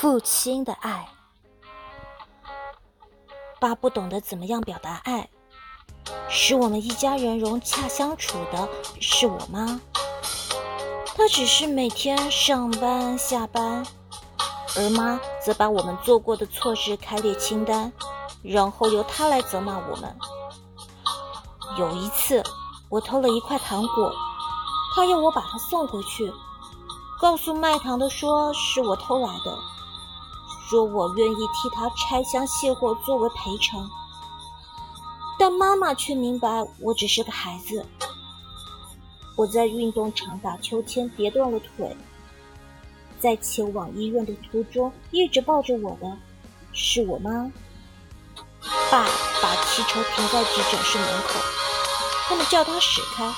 父亲的爱，爸不懂得怎么样表达爱，使我们一家人融洽相处的是我妈。她只是每天上班下班，而妈则把我们做过的错事开列清单，然后由她来责骂我们。有一次，我偷了一块糖果，她要我把它送回去，告诉卖糖的说是我偷来的。说我愿意替他拆箱卸货作为赔偿，但妈妈却明白我只是个孩子。我在运动场打秋千跌断了腿，在前往医院的途中一直抱着我的是我妈。爸把汽车停在急诊室门口，他们叫他驶开，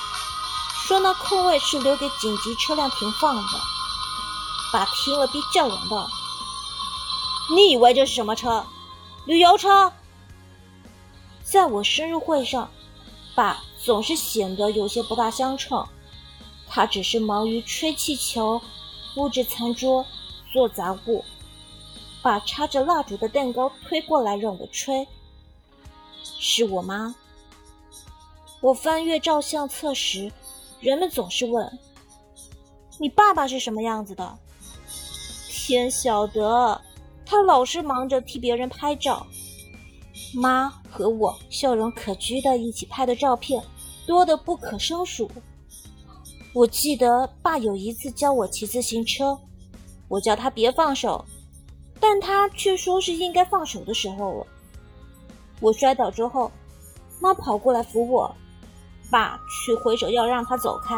说那空位是留给紧急车辆停放的。爸听了便叫嚷道。你以为这是什么车？旅游车？在我生日会上，爸总是显得有些不大相称。他只是忙于吹气球、布置餐桌、做杂物，把插着蜡烛的蛋糕推过来让我吹。是我吗。我翻阅照相册时，人们总是问：“你爸爸是什么样子的？”天晓得。他老是忙着替别人拍照，妈和我笑容可掬的一起拍的照片多得不可胜数。我记得爸有一次教我骑自行车，我叫他别放手，但他却说是应该放手的时候了。我摔倒之后，妈跑过来扶我，爸却挥手要让他走开。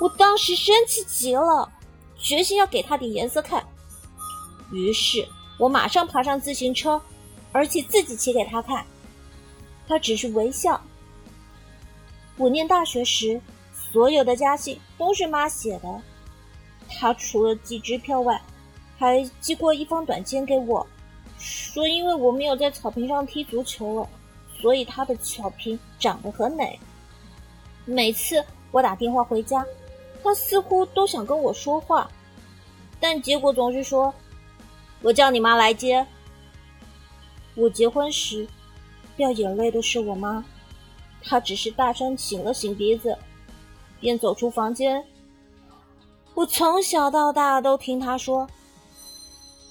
我当时生气极了，决心要给他点颜色看。于是我马上爬上自行车，而且自己骑给他看。他只是微笑。我念大学时，所有的家信都是妈写的。她除了寄支票外，还寄过一封短信给我，说因为我没有在草坪上踢足球了，所以她的草坪长得很美。每次我打电话回家，她似乎都想跟我说话，但结果总是说。我叫你妈来接。我结婚时掉眼泪的是我妈，她只是大声擤了擤鼻子，便走出房间。我从小到大都听她说：“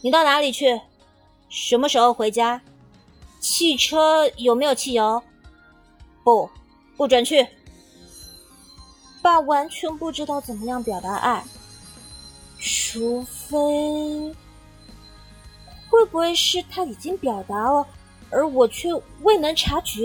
你到哪里去？什么时候回家？汽车有没有汽油？不，不准去。”爸完全不知道怎么样表达爱，除非。不会是他已经表达了，而我却未能察觉？